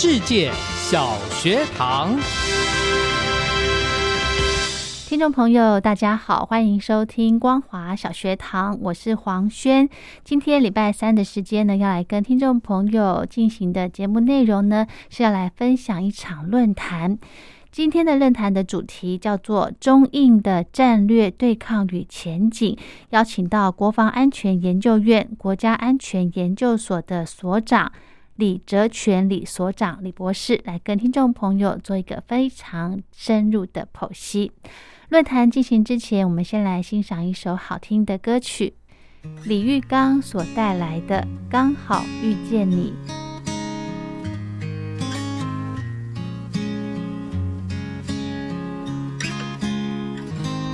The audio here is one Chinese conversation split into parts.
世界小学堂，听众朋友，大家好，欢迎收听光华小学堂，我是黄轩。今天礼拜三的时间呢，要来跟听众朋友进行的节目内容呢，是要来分享一场论坛。今天的论坛的主题叫做“中印的战略对抗与前景”，邀请到国防安全研究院国家安全研究所的所长。李哲全李所长李博士来跟听众朋友做一个非常深入的剖析。论坛进行之前，我们先来欣赏一首好听的歌曲，李玉刚所带来的《刚好遇见你》。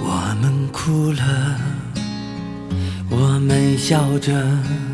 我们哭了，我们笑着。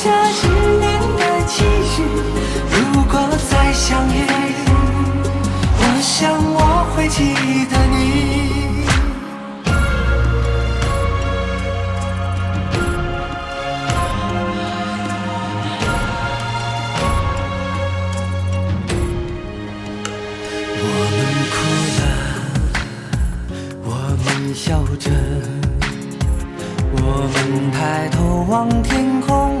下十年的期许。如果再相遇，我想我会记得你。我们哭了，我们笑着。我们抬头望天空，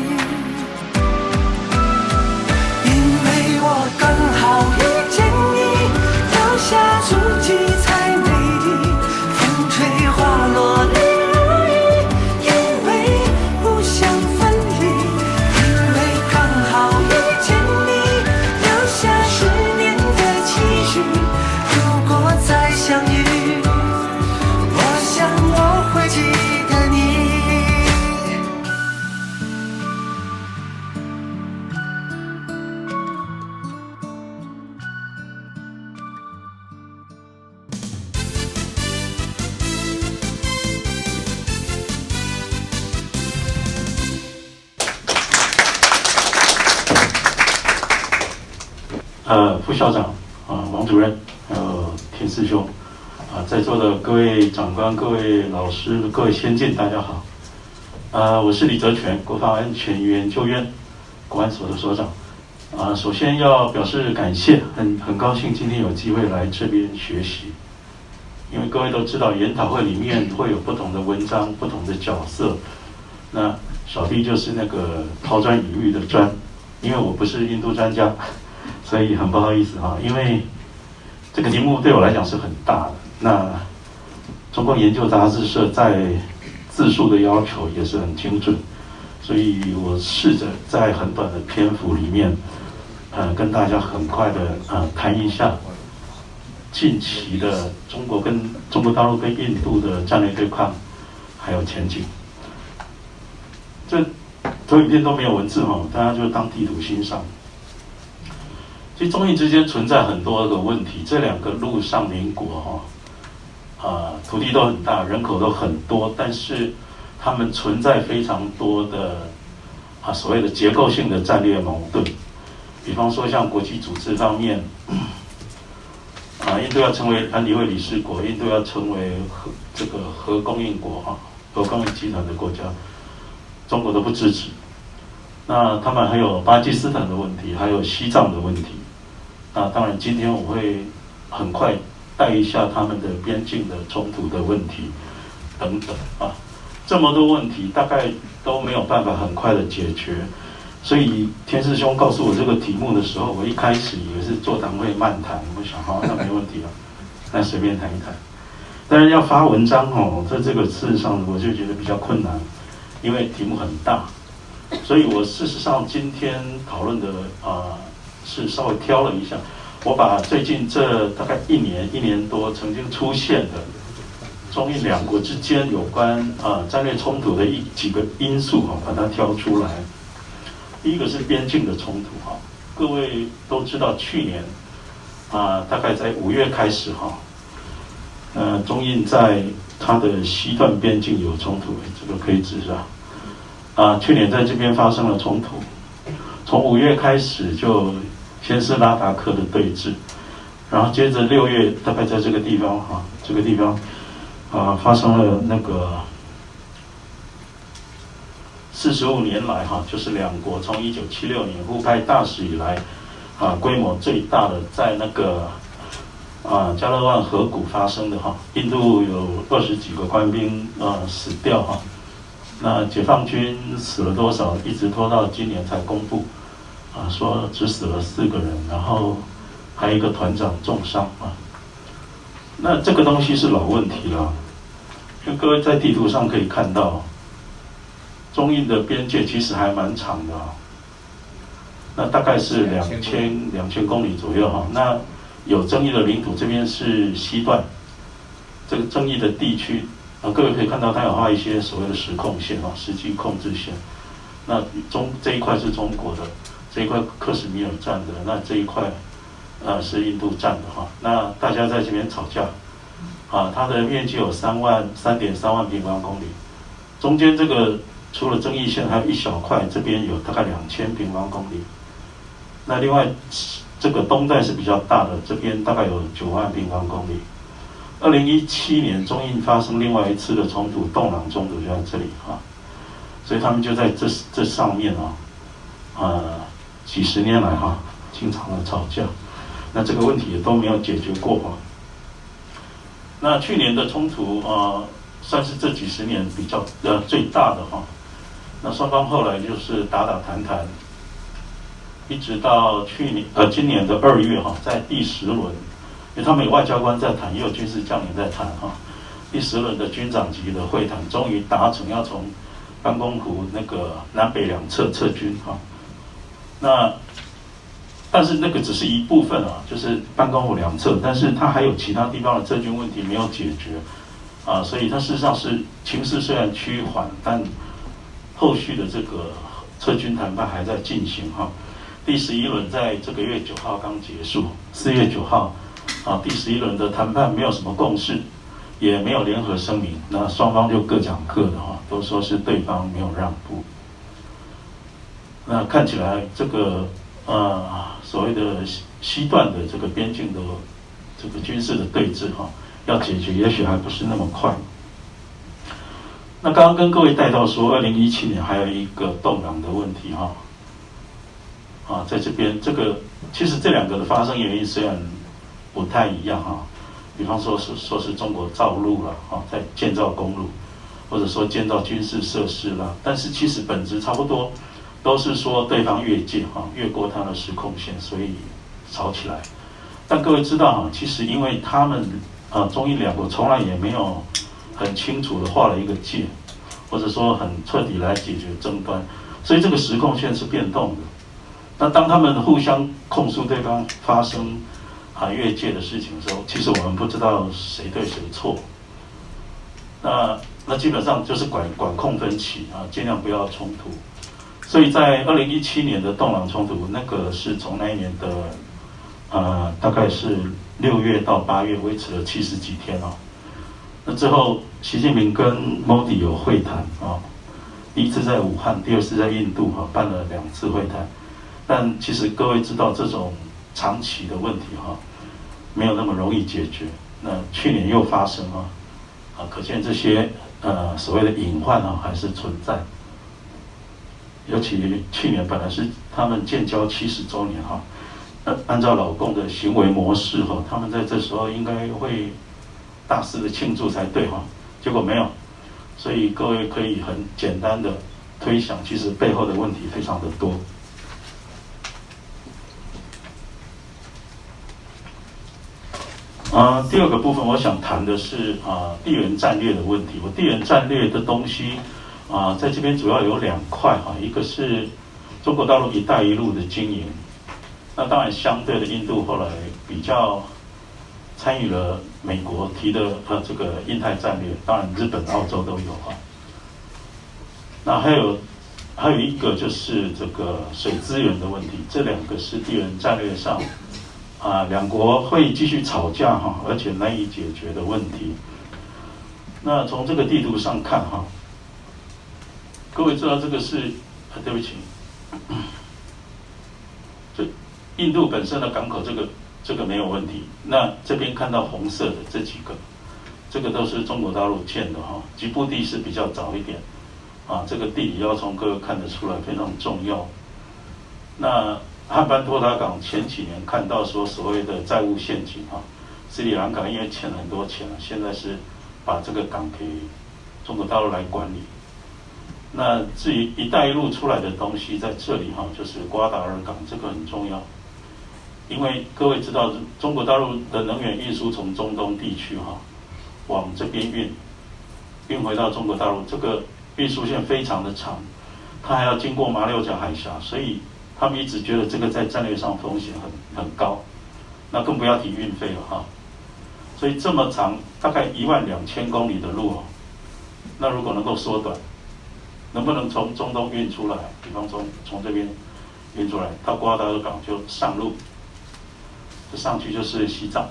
遇见你，留下足迹呃，副校长啊，王主任，还有田师兄啊，在座的各位长官、各位老师、各位先进，大家好。呃，我是李泽全，国防安全研究院国安所的所长。啊，首先要表示感谢，很很高兴今天有机会来这边学习。因为各位都知道，研讨会里面会有不同的文章、不同的角色。那小弟就是那个抛砖引玉的砖，因为我不是印度专家，所以很不好意思哈。因为这个题目对我来讲是很大的。那中国研究杂志社在字数的要求也是很精准，所以我试着在很短的篇幅里面，呃，跟大家很快的呃谈一下。近期的中国跟中国大陆跟印度的战略对抗，还有前景，这投影片都没有文字哈，大家就当地图欣赏。其实中印之间存在很多个问题，这两个陆上邻国哈，啊，土地都很大，人口都很多，但是他们存在非常多的啊所谓的结构性的战略矛盾，比方说像国际组织方面。啊，印度要成为安理会理事国，印度要成为核这个核供应国哈，核供应集团的国家，中国都不支持。那他们还有巴基斯坦的问题，还有西藏的问题。那当然，今天我会很快带一下他们的边境的冲突的问题等等啊，这么多问题大概都没有办法很快的解决。所以天师兄告诉我这个题目的时候，我一开始以为是座谈会漫谈，我想好那没问题了，那随便谈一谈。但是要发文章哦，在这个事实上我就觉得比较困难，因为题目很大，所以我事实上今天讨论的啊是稍微挑了一下，我把最近这大概一年一年多曾经出现的中印两国之间有关啊战略冲突的一几个因素哈，把它挑出来。第一个是边境的冲突哈，各位都知道去年啊，大概在五月开始哈，呃，中印在它的西段边境有冲突，这个可以指啊，啊，去年在这边发生了冲突，从五月开始就先是拉达克的对峙，然后接着六月大概在这个地方哈，这个地方啊发生了那个。四十五年来，哈，就是两国从一九七六年互派大使以来，啊，规模最大的在那个啊加勒万河谷发生的哈，印度有二十几个官兵啊死掉哈，那解放军死了多少？一直拖到今年才公布，啊，说只死了四个人，然后还有一个团长重伤啊。那这个东西是老问题了，因为各位在地图上可以看到。中印的边界其实还蛮长的，那大概是两千两千公里左右哈。那有争议的领土这边是西段，这个争议的地区啊，各位可以看到它有画一些所谓的实控线啊，实际控制线。那中这一块是中国的，这一块克什米尔占的，那这一块呃是印度占的哈。那大家在这边吵架啊，它的面积有三万三点三万平方公里，中间这个。除了争议线，还有一小块，这边有大概两千平方公里。那另外，这个东带是比较大的，这边大概有九万平方公里。二零一七年，中印发生另外一次的冲突，洞朗冲突就在这里啊，所以他们就在这这上面啊，呃，几十年来哈，经常的吵架。那这个问题也都没有解决过哈。那去年的冲突啊，算是这几十年比较呃最大的哈。那双方后来就是打打谈谈，一直到去年呃今年的二月哈，在第十轮，因为他们有外交官在谈，也有军事将领在谈哈。第十轮的军长级的会谈，终于达成要从班公湖那个南北两侧撤军哈。那但是那个只是一部分啊，就是班公湖两侧，但是它还有其他地方的撤军问题没有解决啊，所以它事实上是情势虽然趋缓，但后续的这个撤军谈判还在进行哈，第十一轮在这个月九号刚结束，四月九号啊，第十一轮的谈判没有什么共识，也没有联合声明，那双方就各讲各的哈，都说是对方没有让步。那看起来这个呃所谓的西西段的这个边境的这个军事的对峙哈，要解决也许还不是那么快。那刚刚跟各位带到说，二零一七年还有一个动荡的问题哈，啊，在这边这个其实这两个的发生原因虽然不太一样哈，比方说是说是中国造路了啊，在建造公路，或者说建造军事设施了，但是其实本质差不多，都是说对方越界哈，越过他的时空线，所以吵起来。但各位知道哈，其实因为他们啊，中印两国从来也没有。很清楚的画了一个界，或者说很彻底来解决争端，所以这个时空线是变动的。那当他们互相控诉对方发生啊越界的事情的时候，其实我们不知道谁对谁错。那那基本上就是管管控分歧啊，尽量不要冲突。所以在二零一七年的洞朗冲突，那个是从那一年的呃大概是六月到八月，维持了七十几天哦。那之后，习近平跟莫迪有会谈啊，第一次在武汉，第二次在印度哈，办了两次会谈。但其实各位知道，这种长期的问题哈，没有那么容易解决。那去年又发生啊，啊，可见这些呃所谓的隐患啊还是存在。尤其去年本来是他们建交七十周年哈，按按照老共的行为模式哈，他们在这时候应该会。大肆的庆祝才对哈，结果没有，所以各位可以很简单的推想，其实背后的问题非常的多。啊，第二个部分我想谈的是啊地缘战略的问题。我地缘战略的东西啊，在这边主要有两块哈，一个是中国大陆“一带一路”的经营，那当然相对的印度后来比较。参与了美国提的呃这个印太战略，当然日本、澳洲都有啊。那还有还有一个就是这个水资源的问题，这两个是地缘战略上啊两国会继续吵架哈，而且难以解决的问题。那从这个地图上看哈，各位知道这个是啊对不起，这印度本身的港口这个。这个没有问题。那这边看到红色的这几个，这个都是中国大陆建的哈。吉布地是比较早一点，啊，这个地理要从各位看得出来非常重要。那汉班托塔港前几年看到说所谓的债务陷阱啊，斯里兰卡因为欠了很多钱了，现在是把这个港给中国大陆来管理。那至于“一带一路”出来的东西在这里哈，就是瓜达尔港，这个很重要。因为各位知道，中国大陆的能源运输从中东地区哈往这边运，运回到中国大陆，这个运输线非常的长，它还要经过马六甲海峡，所以他们一直觉得这个在战略上风险很很高，那更不要提运费了哈。所以这么长，大概一万两千公里的路哦，那如果能够缩短，能不能从中东运出来？比方说从这边运出来到瓜达尔港就上路。就上去就是西藏，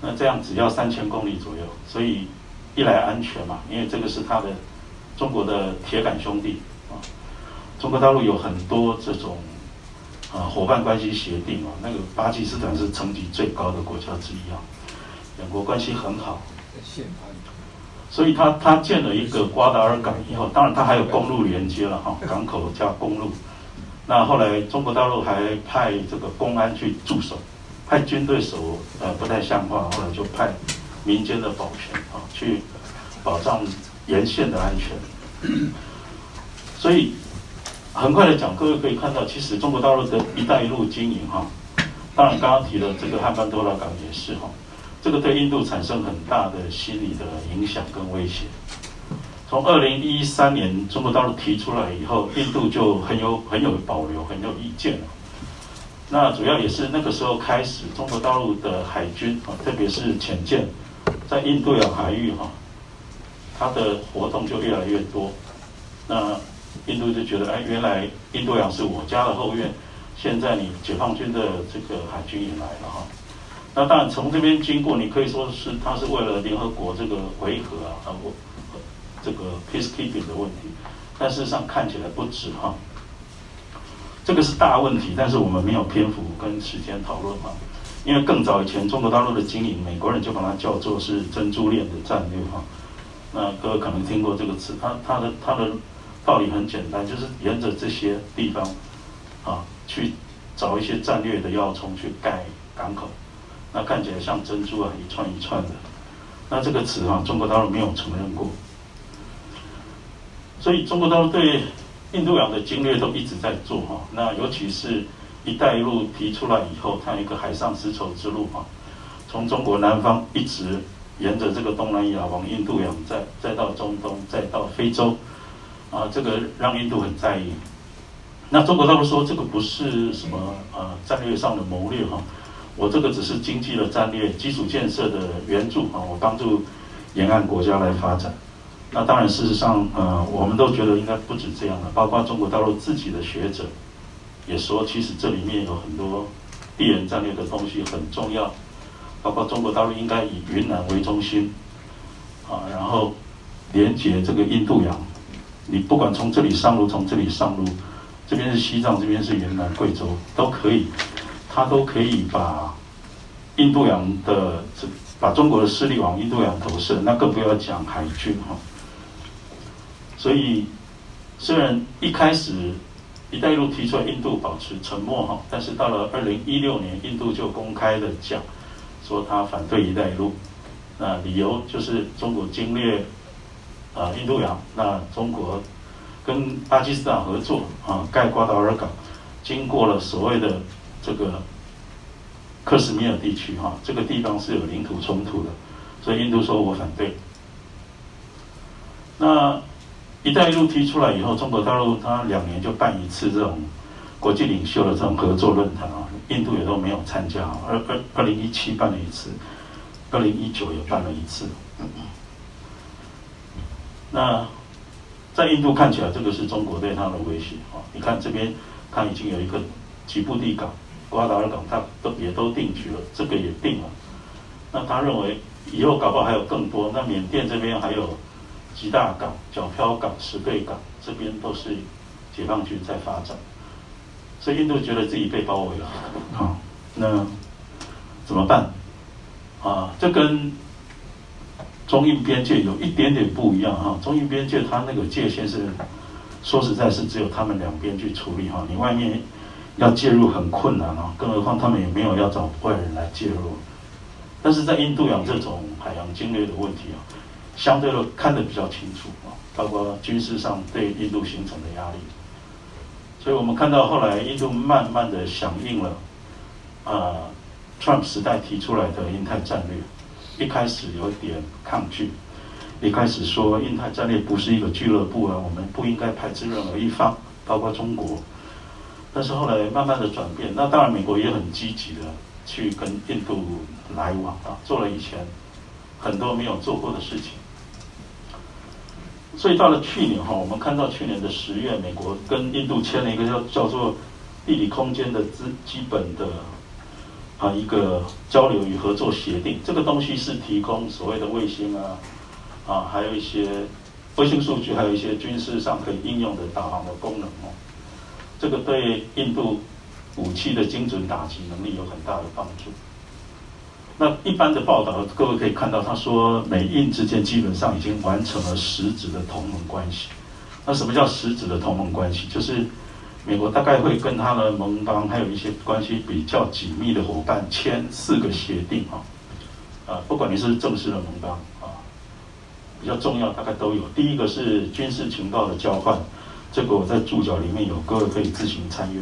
那这样只要三千公里左右，所以一来安全嘛，因为这个是他的中国的铁杆兄弟啊。中国大陆有很多这种啊伙伴关系协定啊，那个巴基斯坦是层级最高的国家之一啊，两国关系很好。所以他他建了一个瓜达尔港以后，当然他还有公路连接了哈，港口加公路。那后来中国大陆还派这个公安去驻守，派军队守呃不太像话，后来就派民间的保全啊去保障沿线的安全。所以很快的讲，各位可以看到，其实中国大陆的一带一路经营哈，当然刚刚提的这个汉班多拉港也是哈，这个对印度产生很大的心理的影响跟威胁。从二零一三年中国大陆提出来以后，印度就很有很有保留，很有意见了。那主要也是那个时候开始，中国大陆的海军啊，特别是潜舰，在印度洋海域哈，它的活动就越来越多。那印度就觉得，哎，原来印度洋是我家的后院，现在你解放军的这个海军也来了哈。那当然从这边经过，你可以说是他是为了联合国这个维和啊，啊我。这个 peacekeeping 的问题，但事实上看起来不止哈。这个是大问题，但是我们没有篇幅跟时间讨论哈。因为更早以前，中国大陆的经营，美国人就把它叫做是珍珠链的战略哈。那各位可能听过这个词，它它的它的道理很简单，就是沿着这些地方啊去找一些战略的要冲去盖港口，那看起来像珍珠啊一串一串的。那这个词啊，中国大陆没有承认过，所以中国大陆对印度洋的经略都一直在做哈。那尤其是“一带一路”提出来以后，它有一个海上丝绸之路哈，从中国南方一直沿着这个东南亚往印度洋，再再到中东，再到非洲，啊，这个让印度很在意。那中国大陆说这个不是什么呃战略上的谋略哈。我这个只是经济的战略、基础建设的援助啊，我帮助沿岸国家来发展。那当然，事实上，呃，我们都觉得应该不止这样的。包括中国大陆自己的学者也说，其实这里面有很多地缘战略的东西很重要。包括中国大陆应该以云南为中心啊，然后连接这个印度洋。你不管从这里上路，从这里上路，这边是西藏，这边是云南、贵州，都可以。他都可以把印度洋的这把中国的势力往印度洋投射，那更不要讲海军哈。所以虽然一开始“一带一路”提出来，印度保持沉默哈，但是到了二零一六年，印度就公开的讲说他反对“一带一路”，那理由就是中国侵略啊印度洋，那中国跟巴基斯坦合作啊盖瓜达尔港，经过了所谓的。这个克什米尔地区哈，这个地方是有领土冲突的，所以印度说我反对。那“一带一路”提出来以后，中国大陆它两年就办一次这种国际领袖的这种合作论坛啊，印度也都没有参加。二二二零一七办了一次，二零一九也办了一次。那在印度看起来，这个是中国对它的威胁啊！你看这边，它已经有一个吉布地港。瓜达尔港，他都也都定局了，这个也定了。那他认为以后搞不好还有更多。那缅甸这边还有吉大港、皎漂港、石贝港，这边都是解放军在发展。所以印度觉得自己被包围了，啊，那怎么办？啊，这跟中印边界有一点点不一样哈。中印边界它那个界限是，说实在是只有他们两边去处理哈，你外面。要介入很困难啊，更何况他们也没有要找外人来介入。但是在印度洋这种海洋经略的问题啊，相对的看得比较清楚啊，包括军事上对印度形成的压力。所以我们看到后来印度慢慢的响应了，呃，Trump 时代提出来的印太战略，一开始有点抗拒，一开始说印太战略不是一个俱乐部啊，我们不应该排斥任何一方，包括中国。但是后来慢慢的转变，那当然美国也很积极的去跟印度来往啊，做了以前很多没有做过的事情。所以到了去年哈，我们看到去年的十月，美国跟印度签了一个叫叫做地理空间的基基本的啊一个交流与合作协定。这个东西是提供所谓的卫星啊啊，还有一些卫星数据，还有一些军事上可以应用的导航的功能哦。这个对印度武器的精准打击能力有很大的帮助。那一般的报道，各位可以看到，他说美印之间基本上已经完成了实质的同盟关系。那什么叫实质的同盟关系？就是美国大概会跟他的盟邦，还有一些关系比较紧密的伙伴签四个协定啊。啊，不管你是正式的盟邦啊，比较重要，大概都有。第一个是军事情报的交换。这个我在注脚里面有，各位可以自行参阅。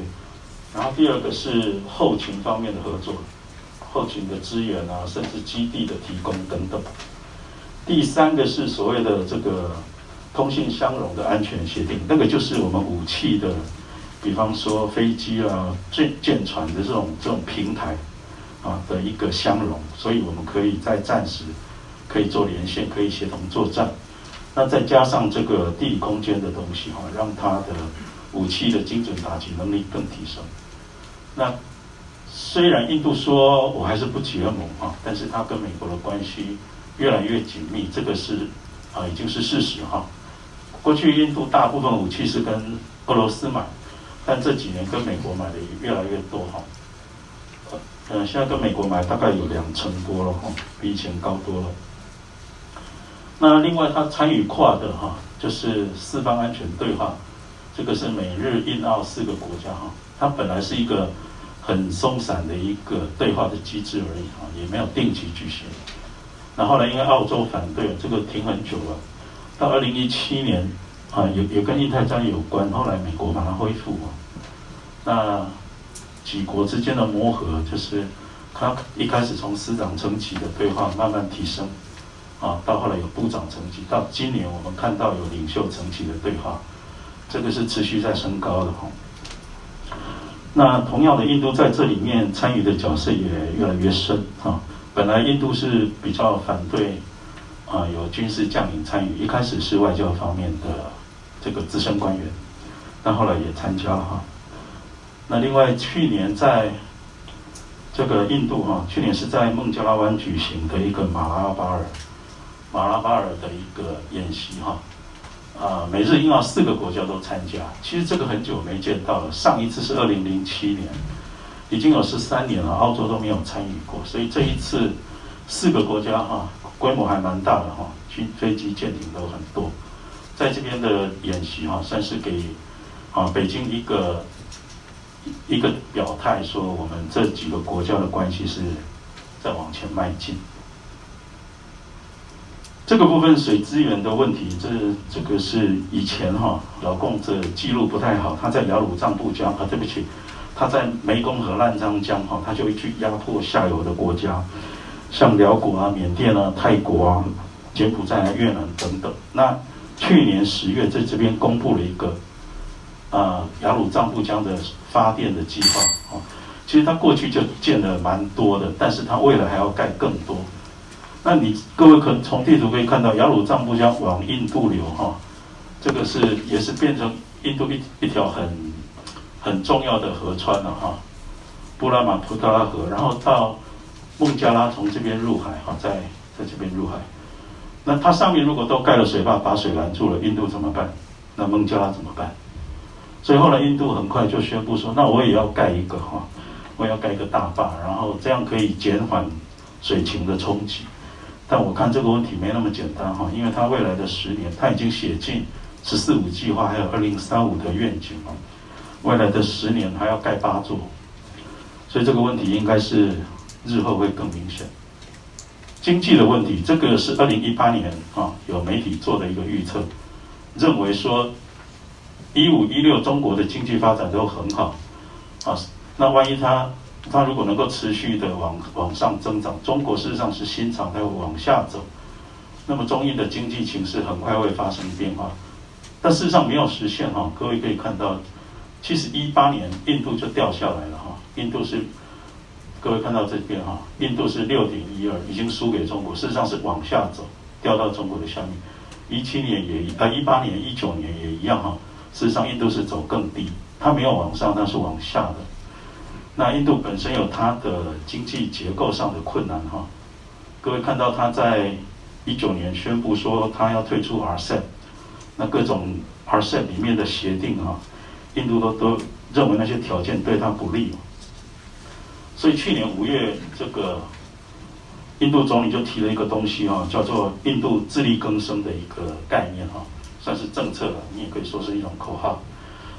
然后第二个是后勤方面的合作，后勤的资源啊，甚至基地的提供等等。第三个是所谓的这个通信相容的安全协定，那个就是我们武器的，比方说飞机啊、舰舰船的这种这种平台啊的一个相容，所以我们可以在战时可以做连线，可以协同作战。那再加上这个地理空间的东西哈，让它的武器的精准打击能力更提升。那虽然印度说我还是不结盟啊，但是它跟美国的关系越来越紧密，这个是啊已经是事实哈。过去印度大部分武器是跟俄罗斯买，但这几年跟美国买的也越来越多哈。嗯，现在跟美国买大概有两成多了哈，比以前高多了。那另外，他参与跨的哈，就是四方安全对话，这个是美日印澳四个国家哈，它本来是一个很松散的一个对话的机制而已哈，也没有定期举行。那后来因为澳洲反对，这个停很久了，到二零一七年啊，也也跟印太战略有关，后来美国把它恢复。那几国之间的磨合，就是他一开始从司长层级的对话慢慢提升。啊，到后来有部长层级，到今年我们看到有领袖层级的对话，这个是持续在升高的哈。那同样的，印度在这里面参与的角色也越来越深啊。本来印度是比较反对啊有军事将领参与，一开始是外交方面的这个资深官员，但后来也参加了哈。那另外去年在这个印度哈，去年是在孟加拉湾举行的一个马拉巴尔。马拉巴尔的一个演习哈，啊，美日英澳四个国家都参加。其实这个很久没见到了，上一次是二零零七年，已经有十三年了，澳洲都没有参与过。所以这一次四个国家哈，规模还蛮大的哈，军飞机舰艇都很多，在这边的演习哈，算是给啊北京一个一个表态，说我们这几个国家的关系是在往前迈进。这个部分水资源的问题，这这个是以前哈老共这记录不太好，他在雅鲁藏布江啊，对不起，他在湄公河烂江江哈，他就去压迫下游的国家，像辽国啊、缅甸啊、泰国啊、柬埔寨啊、越南等等。那去年十月在这边公布了一个啊雅鲁藏布江的发电的计划啊，其实他过去就建了蛮多的，但是他未来还要盖更多。那你各位可能从地图可以看到，雅鲁藏布江往印度流哈，这个是也是变成印度一一条很很重要的河川了哈，布拉马普特拉河，然后到孟加拉从这边入海哈，在在这边入海，那它上面如果都盖了水坝，把水拦住了，印度怎么办？那孟加拉怎么办？所以后来印度很快就宣布说，那我也要盖一个哈，我要盖一个大坝，然后这样可以减缓水情的冲击。但我看这个问题没那么简单哈，因为他未来的十年，他已经写进“十四五”计划，还有“二零三五”的愿景啊，未来的十年还要盖八座，所以这个问题应该是日后会更明显。经济的问题，这个是二零一八年啊有媒体做的一个预测，认为说一五一六中国的经济发展都很好啊，那万一他。它如果能够持续的往往上增长，中国事实上是新常态往下走，那么中印的经济形势很快会发生变化，但事实上没有实现哈。各位可以看到，其实一八年印度就掉下来了哈，印度是各位看到这边哈，印度是六点一二，已经输给中国，事实上是往下走，掉到中国的下面。一七年也啊，一八年、一九年也一样哈，事实上印度是走更低，它没有往上，它是往下的。那印度本身有它的经济结构上的困难哈，各位看到它在一九年宣布说它要退出 RCEP，那各种 RCEP 里面的协定哈，印度都都认为那些条件对它不利，所以去年五月这个印度总理就提了一个东西哈，叫做印度自力更生的一个概念哈，算是政策了，你也可以说是一种口号，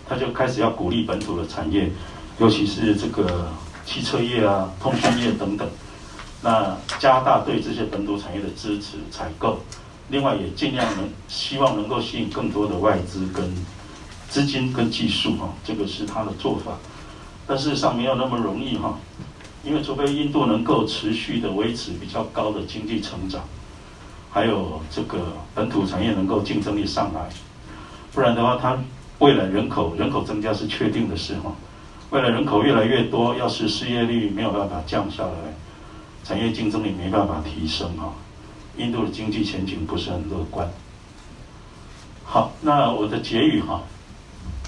他就开始要鼓励本土的产业。尤其是这个汽车业啊、通讯业等等，那加大对这些本土产业的支持采购，另外也尽量能希望能够吸引更多的外资跟资金跟技术哈，这个是他的做法。但事实上没有那么容易哈，因为除非印度能够持续的维持比较高的经济成长，还有这个本土产业能够竞争力上来，不然的话，它未来人口人口增加是确定的事哈。未来人口越来越多，要是失业率没有办法降下来，产业竞争力没办法提升啊，印度的经济前景不是很乐观。好，那我的结语哈，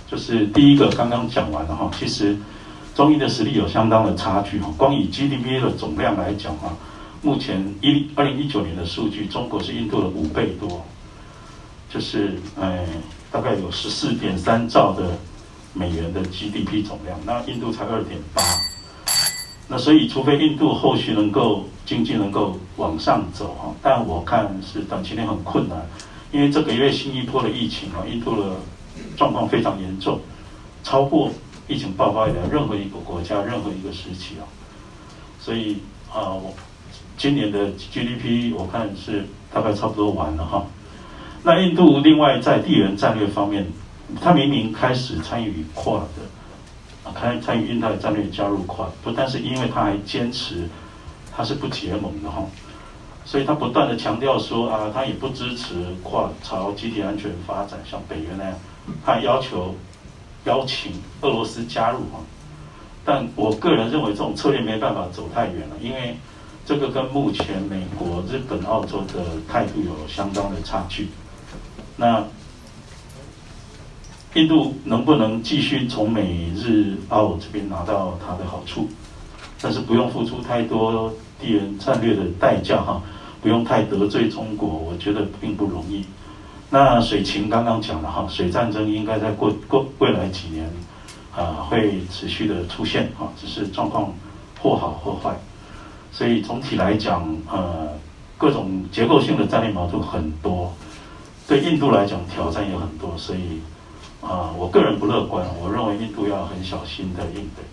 就是第一个刚刚讲完了哈，其实中印的实力有相当的差距哈，光以 GDP 的总量来讲哈，目前一二零一九年的数据，中国是印度的五倍多，就是哎大概有十四点三兆的。美元的 GDP 总量，那印度才二点八，那所以，除非印度后续能够经济能够往上走哈，但我看是短期内很困难，因为这个月新一波的疫情啊，印度的状况非常严重，超过疫情爆发以来任何一个国家、任何一个时期啊。所以啊，我今年的 GDP 我看是大概差不多完了哈。那印度另外在地缘战略方面，他明明开始参与跨的。参参与印太战略加入跨，不但是因为他还坚持他是不结盟的哈，所以他不断的强调说啊，他也不支持跨朝集体安全发展，像北约那样，他要求邀请俄罗斯加入哈，但我个人认为这种策略没办法走太远了，因为这个跟目前美国、日本、澳洲的态度有相当的差距，那。印度能不能继续从美日澳这边拿到它的好处？但是不用付出太多地缘战略的代价哈，不用太得罪中国，我觉得并不容易。那水情刚刚讲了哈，水战争应该在过过未来几年啊会持续的出现啊，只是状况或好或坏。所以总体来讲，呃，各种结构性的战略矛盾很多，对印度来讲挑战也很多，所以。啊，我个人不乐观，我认为印度要很小心的应对。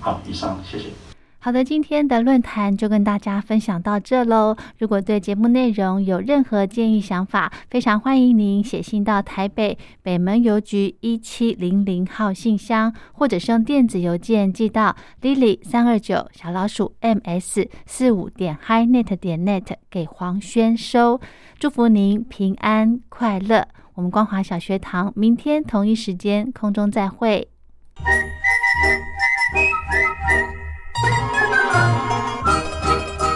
好，以上，谢谢。好的，今天的论坛就跟大家分享到这喽。如果对节目内容有任何建议想法，非常欢迎您写信到台北北门邮局一七零零号信箱，或者是用电子邮件寄到 lily 三二九小老鼠 ms 四五点 hi net 点 net 给黄轩收。祝福您平安快乐。我们光华小学堂明天同一时间空中再会。